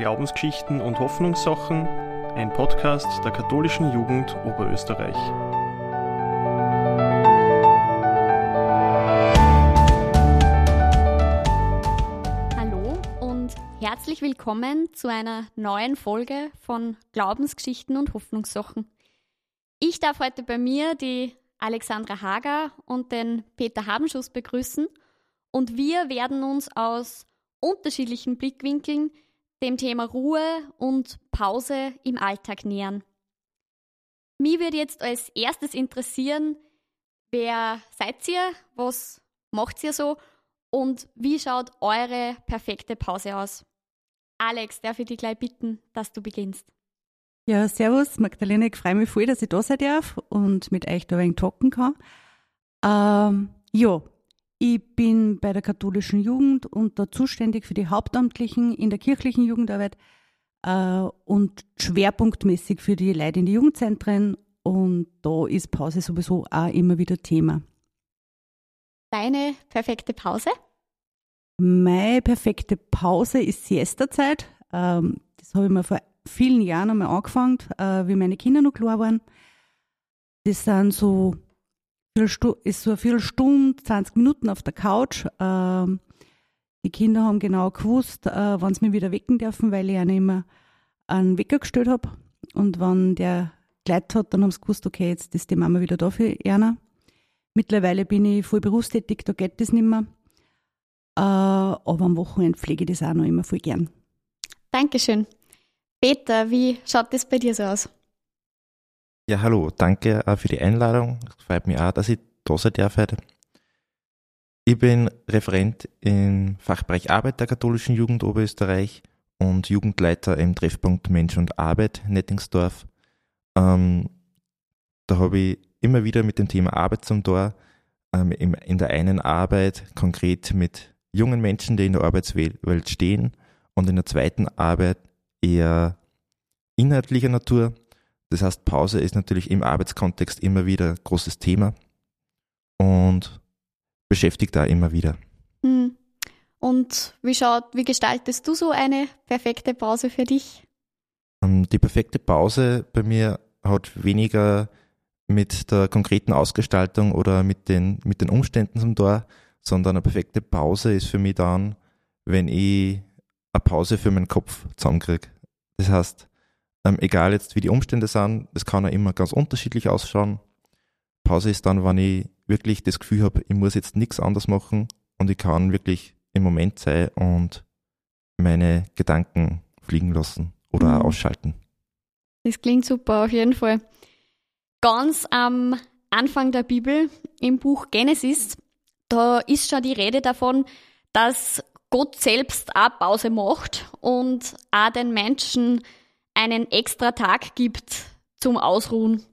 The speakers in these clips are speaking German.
Glaubensgeschichten und Hoffnungssachen, ein Podcast der katholischen Jugend Oberösterreich. Hallo und herzlich willkommen zu einer neuen Folge von Glaubensgeschichten und Hoffnungssachen. Ich darf heute bei mir die Alexandra Hager und den Peter Habenschuss begrüßen und wir werden uns aus unterschiedlichen Blickwinkeln dem Thema Ruhe und Pause im Alltag nähern. Mich würde jetzt als erstes interessieren, wer seid ihr, was macht ihr so und wie schaut eure perfekte Pause aus? Alex, darf ich dich gleich bitten, dass du beginnst? Ja, servus, Magdalena, ich freue mich voll, dass ich da sein darf und mit euch da ein wenig talken kann. Ähm, ja, ich bin bei der katholischen Jugend und da zuständig für die Hauptamtlichen in der kirchlichen Jugendarbeit äh, und schwerpunktmäßig für die Leute in die Jugendzentren. Und da ist Pause sowieso auch immer wieder Thema. Deine perfekte Pause? Meine perfekte Pause ist Siesta-Zeit. Ähm, das habe ich mir vor vielen Jahren einmal angefangen, äh, wie meine Kinder noch klar waren. Das sind so ist so eine Viertelstunde, 20 Minuten auf der Couch. Ähm, die Kinder haben genau gewusst, äh, wann sie mich wieder wecken dürfen, weil ich ihnen immer einen Wecker gestellt habe. Und wenn der geleitet hat, dann haben sie gewusst, okay, jetzt ist die Mama wieder da für Erna. Mittlerweile bin ich voll berufstätig, da geht das nicht mehr. Äh, aber am Wochenende pflege ich das auch noch immer voll gern. Dankeschön. Peter, wie schaut das bei dir so aus? Ja, hallo, danke für die Einladung. Es freut mich auch, dass ich da sein darf heute. Ich bin Referent im Fachbereich Arbeit der katholischen Jugend Oberösterreich und Jugendleiter im Treffpunkt Mensch und Arbeit Nettingsdorf. Ähm, da habe ich immer wieder mit dem Thema Arbeit zum Tor. Ähm, in der einen Arbeit konkret mit jungen Menschen, die in der Arbeitswelt stehen und in der zweiten Arbeit eher inhaltlicher Natur das heißt, Pause ist natürlich im Arbeitskontext immer wieder ein großes Thema und beschäftigt da immer wieder. Hm. Und wie schaut, wie gestaltest du so eine perfekte Pause für dich? Ähm, die perfekte Pause bei mir hat weniger mit der konkreten Ausgestaltung oder mit den, mit den Umständen zum Tor, sondern eine perfekte Pause ist für mich dann, wenn ich eine Pause für meinen Kopf zusammenkriege. Das heißt, ähm, egal jetzt wie die Umstände sind, das kann ja immer ganz unterschiedlich ausschauen. Pause ist dann, wenn ich wirklich das Gefühl habe, ich muss jetzt nichts anderes machen und ich kann wirklich im Moment sein und meine Gedanken fliegen lassen oder mhm. ausschalten. Das klingt super, auf jeden Fall. Ganz am Anfang der Bibel, im Buch Genesis, da ist schon die Rede davon, dass Gott selbst auch Pause macht und auch den Menschen einen extra Tag gibt zum Ausruhen.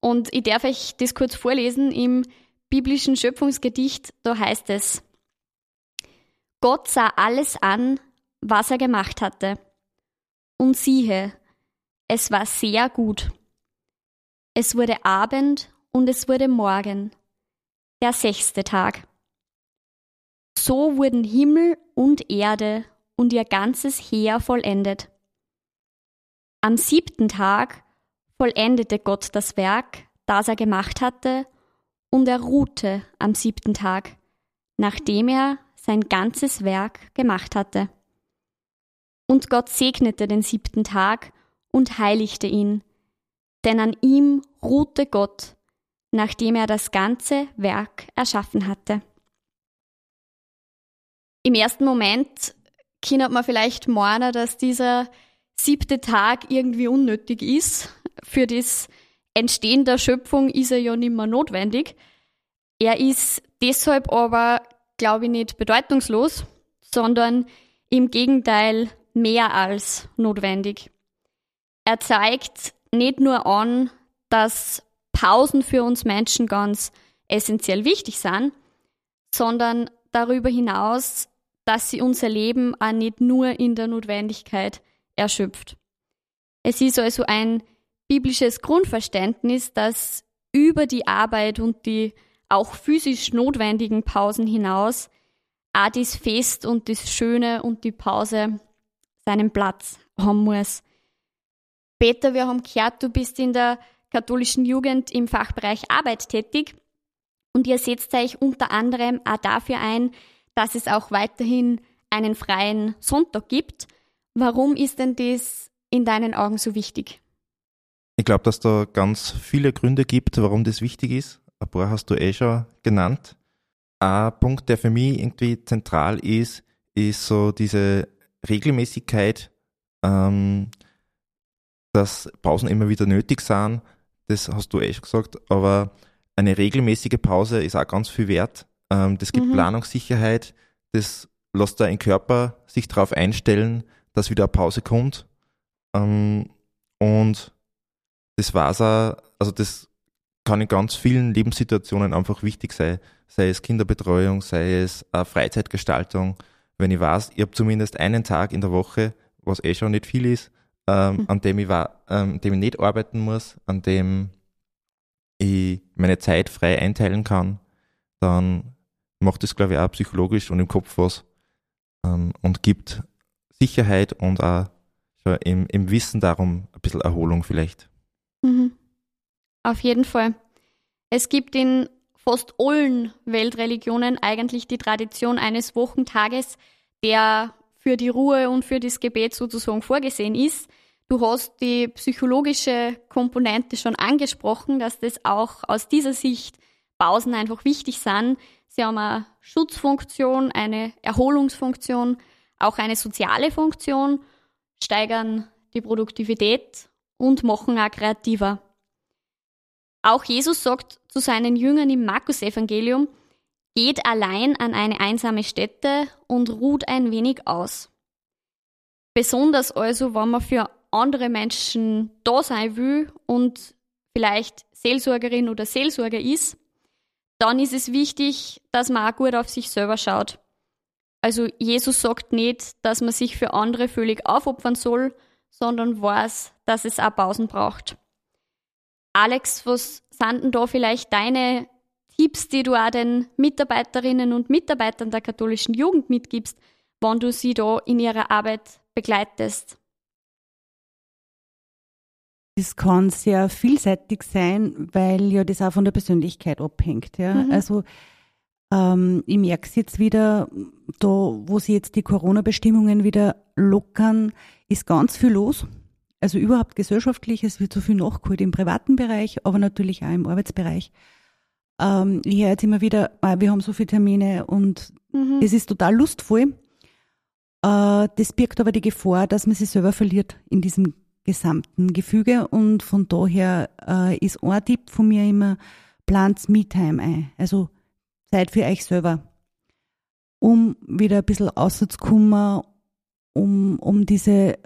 Und ich darf euch das kurz vorlesen im biblischen Schöpfungsgedicht, da heißt es, Gott sah alles an, was er gemacht hatte. Und siehe, es war sehr gut. Es wurde Abend und es wurde Morgen, der sechste Tag. So wurden Himmel und Erde und ihr ganzes Heer vollendet. Am siebten Tag vollendete Gott das Werk, das er gemacht hatte, und er ruhte am siebten Tag, nachdem er sein ganzes Werk gemacht hatte. Und Gott segnete den siebten Tag und heiligte ihn, denn an ihm ruhte Gott, nachdem er das ganze Werk erschaffen hatte. Im ersten Moment kann man vielleicht meinen, dass dieser siebte Tag irgendwie unnötig ist. Für das Entstehen der Schöpfung ist er ja nicht mehr notwendig. Er ist deshalb aber, glaube ich, nicht bedeutungslos, sondern im Gegenteil mehr als notwendig. Er zeigt nicht nur an, dass Pausen für uns Menschen ganz essentiell wichtig sind, sondern darüber hinaus, dass sie unser Leben auch nicht nur in der Notwendigkeit erschöpft. Es ist also ein biblisches Grundverständnis, das über die Arbeit und die auch physisch notwendigen Pausen hinaus auch das Fest und das Schöne und die Pause seinen Platz haben muss. Peter, wir haben gehört, du bist in der katholischen Jugend im Fachbereich Arbeit tätig und ihr setzt euch unter anderem auch dafür ein, dass es auch weiterhin einen freien Sonntag gibt. Warum ist denn das in deinen Augen so wichtig? Ich glaube, dass da ganz viele Gründe gibt, warum das wichtig ist. Ein paar hast du eh schon genannt. Ein Punkt, der für mich irgendwie zentral ist, ist so diese Regelmäßigkeit, ähm, dass Pausen immer wieder nötig sind. Das hast du eh schon gesagt, aber eine regelmäßige Pause ist auch ganz viel wert. Ähm, das gibt mhm. Planungssicherheit, das lässt dein Körper sich darauf einstellen, dass wieder eine Pause kommt. Ähm, und das war's auch, also das kann in ganz vielen Lebenssituationen einfach wichtig sein. Sei es Kinderbetreuung, sei es äh, Freizeitgestaltung. Wenn ich weiß, ich habe zumindest einen Tag in der Woche, was eh schon nicht viel ist, ähm, mhm. an dem ich, war, ähm, dem ich nicht arbeiten muss, an dem ich meine Zeit frei einteilen kann, dann macht es, glaube ich, auch psychologisch und im Kopf was ähm, und gibt Sicherheit und auch im, im Wissen darum ein bisschen Erholung vielleicht. Mhm. Auf jeden Fall. Es gibt in fast allen Weltreligionen eigentlich die Tradition eines Wochentages, der für die Ruhe und für das Gebet sozusagen vorgesehen ist. Du hast die psychologische Komponente schon angesprochen, dass das auch aus dieser Sicht Pausen einfach wichtig sind. Sie haben eine Schutzfunktion, eine Erholungsfunktion, auch eine soziale Funktion, steigern die Produktivität und machen auch kreativer. Auch Jesus sagt zu seinen Jüngern im Markus-Evangelium, geht allein an eine einsame Stätte und ruht ein wenig aus. Besonders also, wenn man für andere Menschen da sein will und vielleicht Seelsorgerin oder Seelsorger ist, dann ist es wichtig, dass man auch gut auf sich selber schaut. Also Jesus sagt nicht, dass man sich für andere völlig aufopfern soll, sondern weiß, dass es auch Pausen braucht. Alex, was sind denn da vielleicht deine Tipps, die du auch den Mitarbeiterinnen und Mitarbeitern der katholischen Jugend mitgibst, wann du sie da in ihrer Arbeit begleitest? Das kann sehr vielseitig sein, weil ja das auch von der Persönlichkeit abhängt. Ja? Mhm. Also ähm, ich merke es jetzt wieder, da wo sie jetzt die Corona-Bestimmungen wieder lockern, ist ganz viel los. Also überhaupt gesellschaftlich, es wird so viel nachgeholt im privaten Bereich, aber natürlich auch im Arbeitsbereich. Ähm, ich höre jetzt immer wieder, ah, wir haben so viele Termine und mhm. das ist total lustvoll. Äh, das birgt aber die Gefahr, dass man sich selber verliert in diesem gesamten Gefüge und von daher äh, ist ein Tipp von mir immer, plant Me-Time ein. Also Zeit für euch selber, um wieder ein bisschen rauszukommen, um, um diese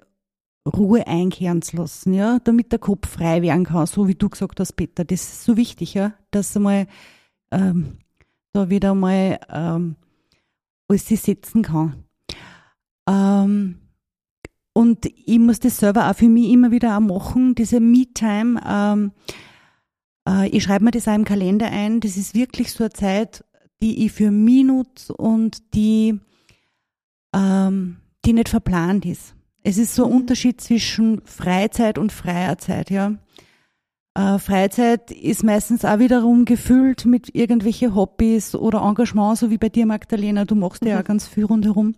Ruhe einkehren zu lassen, ja, damit der Kopf frei werden kann, so wie du gesagt hast, Peter. Das ist so wichtig, ja, dass mal ähm, da wieder mal ähm, alles sich setzen kann. Ähm, und ich muss das selber auch für mich immer wieder auch machen, diese Me-Time. Ähm, äh, ich schreibe mir das auch im Kalender ein. Das ist wirklich so eine Zeit, die ich für mich nutze und die, ähm, die nicht verplant ist. Es ist so ein mhm. Unterschied zwischen Freizeit und freier Zeit, ja. Äh, Freizeit ist meistens auch wiederum gefüllt mit irgendwelche Hobbys oder Engagement, so wie bei dir, Magdalena. Du machst ja mhm. auch ganz viel rundherum.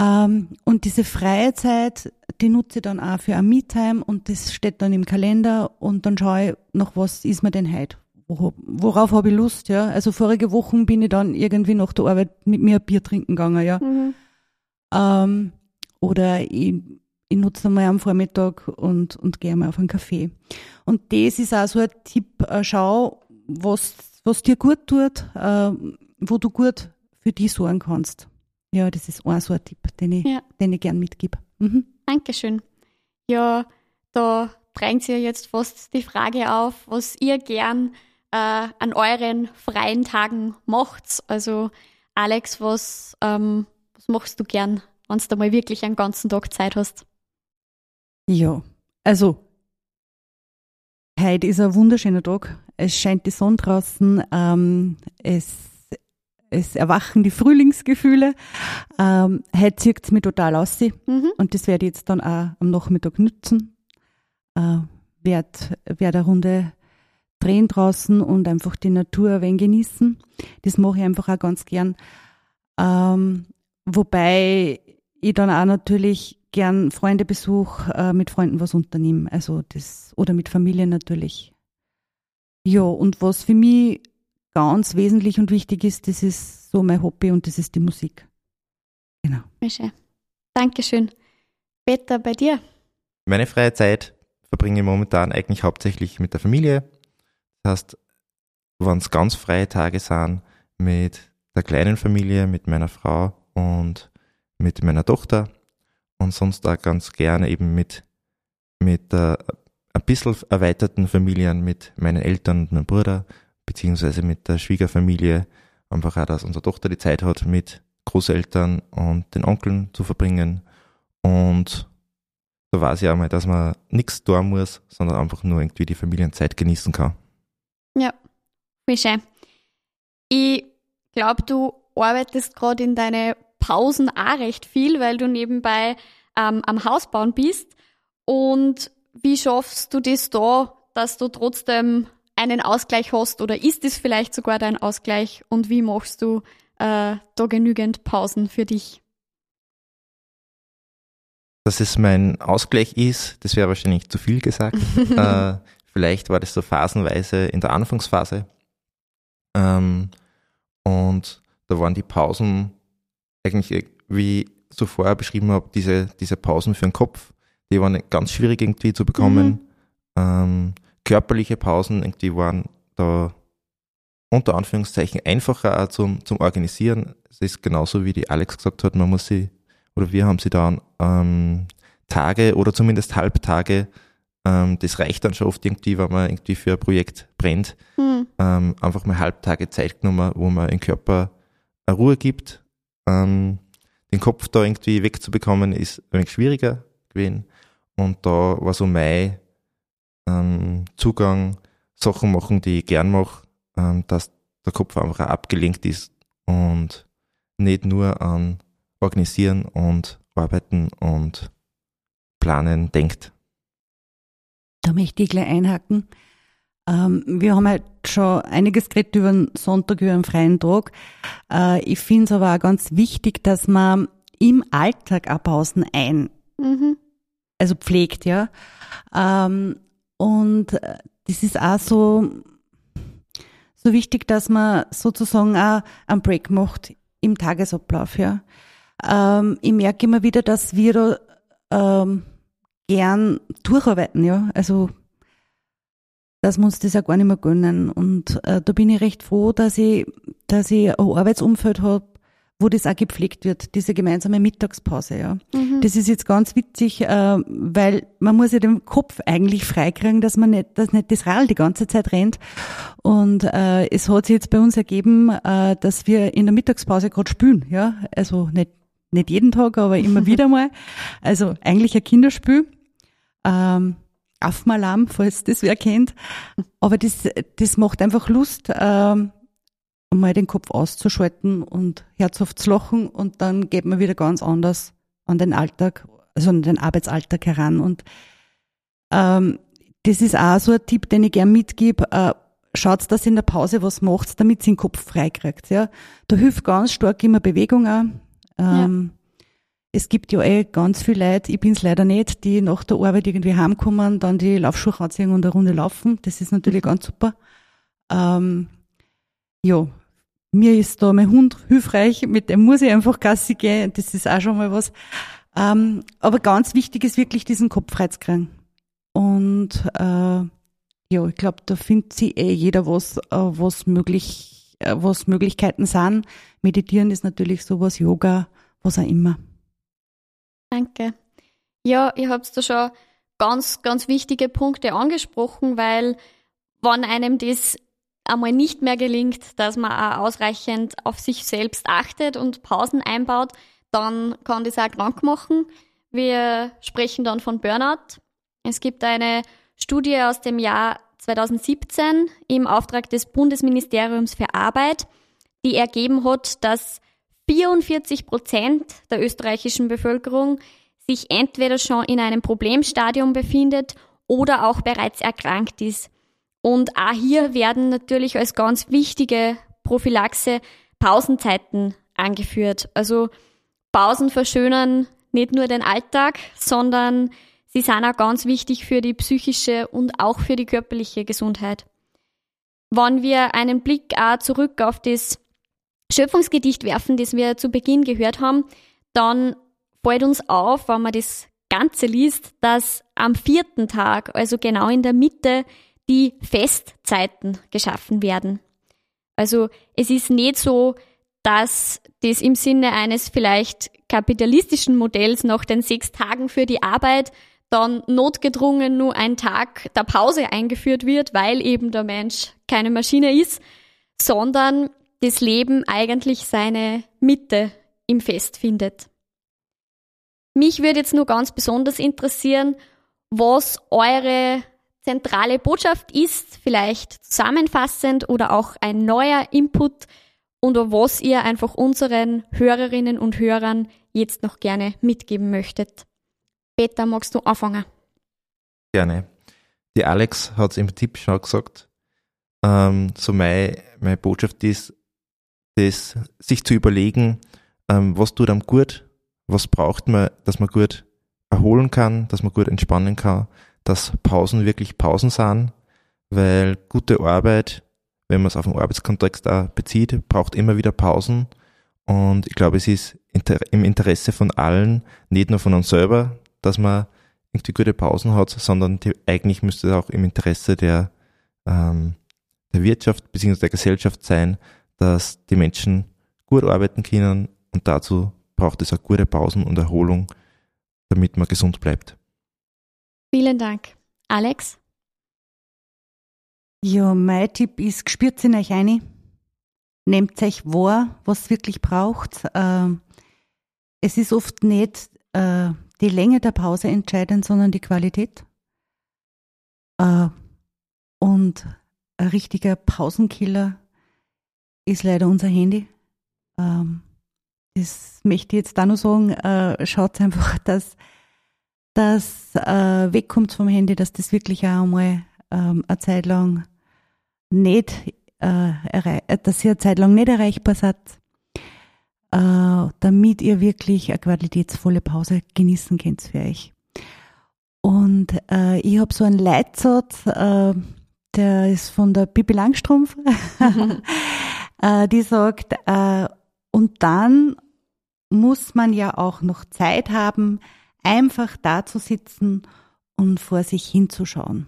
Ähm, und diese freie Zeit, die nutze ich dann auch für ein Me-Time und das steht dann im Kalender und dann schaue ich, nach was ist mir denn heute? Worauf habe ich Lust, ja? Also vorige Wochen bin ich dann irgendwie nach der Arbeit mit mir ein Bier trinken gegangen, ja. Mhm. Ähm, oder ich, ich nutze mal am Vormittag und, und gehe mal auf einen Kaffee. Und das ist auch so ein Tipp, äh, schau, was, was dir gut tut, äh, wo du gut für dich sorgen kannst. Ja, das ist auch so ein Tipp, den ich, ja. den ich gern mitgebe. Mhm. Dankeschön. Ja, da drängt sich ja jetzt fast die Frage auf, was ihr gern äh, an euren freien Tagen macht. Also Alex, was, ähm, was machst du gern, wenn du mal wirklich einen ganzen Tag Zeit hast? Ja, also heute ist ein wunderschöner Tag. Es scheint die Sonne draußen. Ähm, es es erwachen die Frühlingsgefühle. Ähm, heute zieht es mich total aus. Mhm. Und das werde ich jetzt dann auch am Nachmittag nützen. Äh, werde werd eine Runde drehen draußen und einfach die Natur ein wenig genießen. Das mache ich einfach auch ganz gern. Ähm, wobei ich dann auch natürlich gern Freunde besuche, äh, mit Freunden was unternehmen. Also das, oder mit Familie natürlich. Ja, und was für mich ganz wesentlich und wichtig ist, das ist so mein Hobby und das ist die Musik. Genau. Schön. Dankeschön. Peter, bei dir? Meine freie Zeit verbringe ich momentan eigentlich hauptsächlich mit der Familie. Das heißt, wenn es ganz freie Tage sind, mit der kleinen Familie, mit meiner Frau und mit meiner Tochter und sonst auch ganz gerne eben mit, mit äh, ein bisschen erweiterten Familien, mit meinen Eltern und meinem Bruder, beziehungsweise mit der Schwiegerfamilie. Einfach auch, dass unsere Tochter die Zeit hat, mit Großeltern und den Onkeln zu verbringen. Und da weiß ich auch mal, dass man nichts tun muss, sondern einfach nur irgendwie die Familienzeit genießen kann. Ja, wie schön. Ich glaube, du arbeitest gerade in deine Pausen auch recht viel, weil du nebenbei ähm, am Haus bauen bist. Und wie schaffst du das da, dass du trotzdem einen Ausgleich hast oder ist es vielleicht sogar dein Ausgleich und wie machst du äh, da genügend Pausen für dich? Dass es mein Ausgleich ist, das wäre wahrscheinlich zu viel gesagt. äh, vielleicht war das so phasenweise in der Anfangsphase. Ähm, und da waren die Pausen eigentlich, wie ich so vorher beschrieben habe, diese, diese Pausen für den Kopf, die waren ganz schwierig irgendwie zu bekommen. Mhm. Ähm, körperliche Pausen irgendwie waren da unter Anführungszeichen einfacher zum, zum Organisieren. Es ist genauso wie die Alex gesagt hat, man muss sie, oder wir haben sie dann ähm, Tage oder zumindest Halbtage, ähm, das reicht dann schon oft irgendwie, wenn man irgendwie für ein Projekt brennt, Mhm. ähm, einfach mal Halbtage Zeit genommen, wo man den Körper eine Ruhe gibt. Ähm, den Kopf da irgendwie wegzubekommen, ist ein wenig schwieriger gewesen. Und da war so mein ähm, Zugang, Sachen machen, die ich gern mache, ähm, dass der Kopf einfach auch abgelenkt ist und nicht nur an Organisieren und Arbeiten und Planen denkt. Da möchte ich gleich einhaken. Ähm, wir haben halt schon einiges geredet über den Sonntag, über den freien Tag. Äh, ich finde es aber auch ganz wichtig, dass man im Alltag auch Pausen ein, Mhm. also pflegt, ja. Ähm, und äh, das ist auch so, so wichtig, dass man sozusagen auch einen Break macht im Tagesablauf, ja. Ähm, ich merke immer wieder, dass wir da ähm, gern durcharbeiten, ja. Also dass wir uns das auch gar nicht mehr gönnen. Und äh, da bin ich recht froh, dass ich, dass ich ein Arbeitsumfeld habe, wo das auch gepflegt wird, diese gemeinsame Mittagspause, ja. Mhm. Das ist jetzt ganz witzig, äh, weil man muss ja den Kopf eigentlich freikriegen, dass man nicht, dass nicht das Rad die ganze Zeit rennt. Und äh, es hat sich jetzt bei uns ergeben, äh, dass wir in der Mittagspause gerade spülen, ja. Also nicht, nicht jeden Tag, aber immer wieder mal. Also eigentlich ein Kinderspiel. Ähm, Affenalarm, falls das wer kennt. Aber das, das macht einfach Lust, ähm, mal den Kopf auszuschalten und herzhaft zu lachen und dann geht man wieder ganz anders an den Alltag, also an den Arbeitsalltag heran. Und ähm, das ist auch so ein Tipp, den ich gern mitgebe. Äh, schaut, dass in der Pause was macht, damit ihr den Kopf freikriegt. Ja? Da hilft ganz stark immer Bewegung auch. Ähm, Es gibt ja eh ganz viele Leute, ich bin's leider nicht, die nach der Arbeit irgendwie heimkommen, dann die Laufschuhe anziehen und eine Runde laufen. Das ist natürlich ganz super. Ähm, ja, mir ist da mein Hund hilfreich, mit dem muss ich einfach Gassi gehen, das ist auch schon mal was. Ähm, aber ganz wichtig ist wirklich diesen Kopf freizukriegen. Und äh, ja, ich glaube, da findet sich eh jeder was, äh, was möglich, äh, was Möglichkeiten sind. Meditieren ist natürlich sowas, Yoga, was auch immer. Danke. Ja, ihr habt da schon ganz, ganz wichtige Punkte angesprochen, weil wenn einem das einmal nicht mehr gelingt, dass man auch ausreichend auf sich selbst achtet und Pausen einbaut, dann kann das auch krank machen. Wir sprechen dann von Burnout. Es gibt eine Studie aus dem Jahr 2017 im Auftrag des Bundesministeriums für Arbeit. die ergeben hat, dass 44 Prozent der österreichischen Bevölkerung sich entweder schon in einem Problemstadium befindet oder auch bereits erkrankt ist. Und auch hier werden natürlich als ganz wichtige Prophylaxe Pausenzeiten angeführt. Also Pausen verschönern nicht nur den Alltag, sondern sie sind auch ganz wichtig für die psychische und auch für die körperliche Gesundheit. Wenn wir einen Blick auch zurück auf das Schöpfungsgedicht werfen, das wir zu Beginn gehört haben, dann fällt uns auf, wenn man das Ganze liest, dass am vierten Tag, also genau in der Mitte, die Festzeiten geschaffen werden. Also es ist nicht so, dass das im Sinne eines vielleicht kapitalistischen Modells nach den sechs Tagen für die Arbeit dann notgedrungen nur ein Tag der Pause eingeführt wird, weil eben der Mensch keine Maschine ist, sondern das Leben eigentlich seine Mitte im Fest findet. Mich würde jetzt nur ganz besonders interessieren, was eure zentrale Botschaft ist, vielleicht zusammenfassend oder auch ein neuer Input und was ihr einfach unseren Hörerinnen und Hörern jetzt noch gerne mitgeben möchtet. Peter, magst du anfangen? Gerne. Die Alex hat es im Tipp schon gesagt. Ähm, so meine, meine Botschaft ist, das, sich zu überlegen, ähm, was tut einem gut, was braucht man, dass man gut erholen kann, dass man gut entspannen kann, dass Pausen wirklich Pausen sind, weil gute Arbeit, wenn man es auf den Arbeitskontext auch bezieht, braucht immer wieder Pausen. Und ich glaube, es ist im Interesse von allen, nicht nur von uns selber, dass man irgendwie gute Pausen hat, sondern die, eigentlich müsste es auch im Interesse der, ähm, der Wirtschaft bzw. der Gesellschaft sein, dass die Menschen gut arbeiten können und dazu braucht es auch gute Pausen und Erholung, damit man gesund bleibt. Vielen Dank. Alex? Ja, mein Tipp ist, spürt in euch ein. Nehmt euch wahr, was wirklich braucht. Ähm, es ist oft nicht äh, die Länge der Pause entscheidend, sondern die Qualität. Äh, und ein richtiger Pausenkiller ist leider unser Handy. Ähm, das möchte ich jetzt da nur sagen. Äh, schaut einfach, dass das äh, wegkommt vom Handy, dass das wirklich auch einmal ähm, eine Zeit lang nicht, äh, dass ihr eine Zeit lang nicht erreichbar seid, äh, damit ihr wirklich eine qualitätsvolle Pause genießen könnt für euch. Und äh, ich habe so einen Leitsatz, äh, der ist von der Pippi Langstrumpf, äh, die sagt, äh, und dann muss man ja auch noch Zeit haben, einfach da zu sitzen und vor sich hinzuschauen.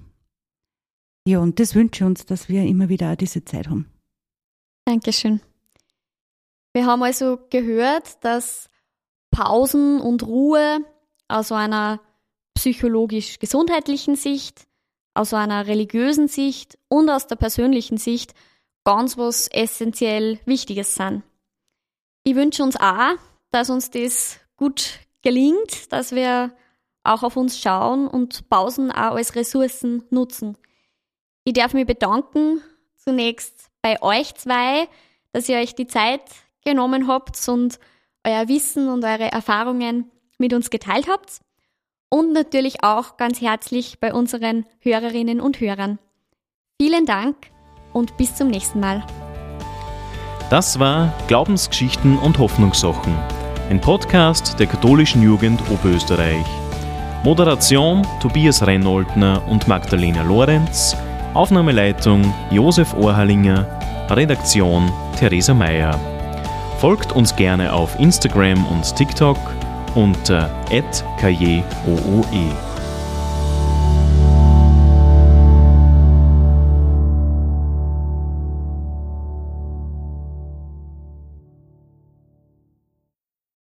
Ja, und das wünsche ich uns, dass wir immer wieder diese Zeit haben. Dankeschön. Wir haben also gehört, dass Pausen und Ruhe aus einer psychologisch-gesundheitlichen Sicht, aus einer religiösen Sicht und aus der persönlichen Sicht ganz was essentiell Wichtiges sind. Ich wünsche uns auch, dass uns das gut gelingt, dass wir auch auf uns schauen und Pausen auch als Ressourcen nutzen. Ich darf mich bedanken zunächst bei euch zwei, dass ihr euch die Zeit genommen habt und euer Wissen und eure Erfahrungen mit uns geteilt habt. Und natürlich auch ganz herzlich bei unseren Hörerinnen und Hörern. Vielen Dank und bis zum nächsten Mal. Das war Glaubensgeschichten und Hoffnungssachen, ein Podcast der katholischen Jugend Oberösterreich. Moderation Tobias Reinholdner und Magdalena Lorenz, Aufnahmeleitung Josef Ohrhalinger, Redaktion Theresa Mayer. Folgt uns gerne auf Instagram und TikTok unter @kjooe.